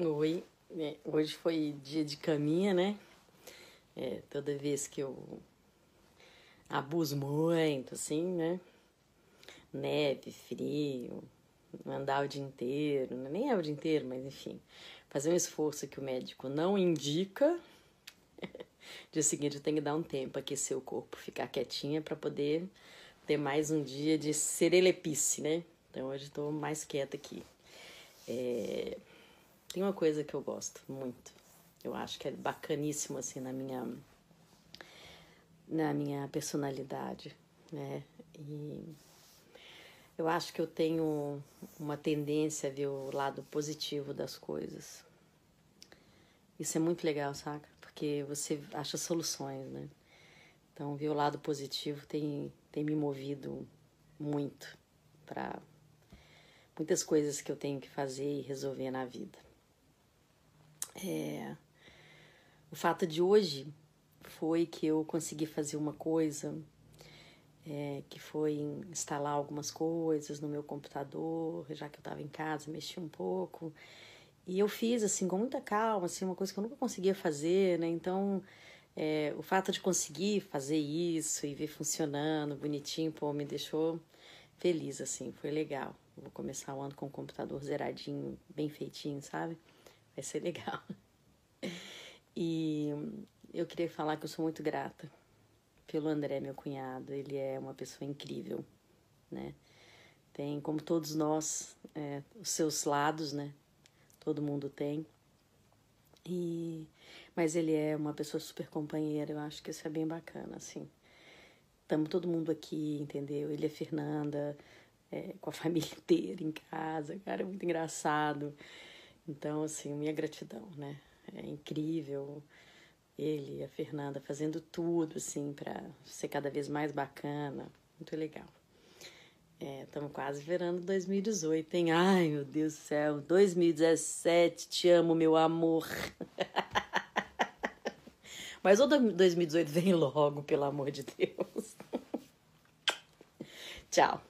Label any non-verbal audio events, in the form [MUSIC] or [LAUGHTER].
Oi, é, hoje foi dia de caminha, né? É, toda vez que eu abuso muito, assim, né? Neve, frio, andar o dia inteiro, né? nem é o dia inteiro, mas enfim, fazer um esforço que o médico não indica. [LAUGHS] dia seguinte tenho que dar um tempo, aquecer o corpo, ficar quietinha para poder ter mais um dia de serelepice, né? Então hoje estou mais quieta aqui. É, tem uma coisa que eu gosto muito. Eu acho que é bacaníssimo assim na minha na minha personalidade, né? E eu acho que eu tenho uma tendência a ver o lado positivo das coisas. Isso é muito legal, saca? Porque você acha soluções, né? Então, ver o lado positivo tem, tem me movido muito para muitas coisas que eu tenho que fazer e resolver na vida. É, o fato de hoje foi que eu consegui fazer uma coisa é, que foi instalar algumas coisas no meu computador, já que eu estava em casa, mexi um pouco. E eu fiz assim com muita calma, assim, uma coisa que eu nunca conseguia fazer, né? Então, é, o fato de conseguir fazer isso e ver funcionando bonitinho, pô, me deixou feliz, assim, foi legal. vou começar o ano com o computador zeradinho, bem feitinho, sabe? Vai ser legal. E eu queria falar que eu sou muito grata pelo André, meu cunhado. Ele é uma pessoa incrível, né? Tem, como todos nós, é, os seus lados, né? Todo mundo tem. E, mas ele é uma pessoa super companheira, eu acho que isso é bem bacana, assim. Estamos todo mundo aqui, entendeu? Ele é Fernanda, é, com a [LAUGHS] família inteira em casa, cara, é muito engraçado. Então, assim, minha gratidão, né? É incrível ele e a Fernanda fazendo tudo, assim, para ser cada vez mais bacana. Muito legal. Estamos é, quase virando 2018, hein? Ai, meu Deus do céu. 2017, te amo, meu amor. [LAUGHS] Mas o 2018 vem logo, pelo amor de Deus. [LAUGHS] Tchau.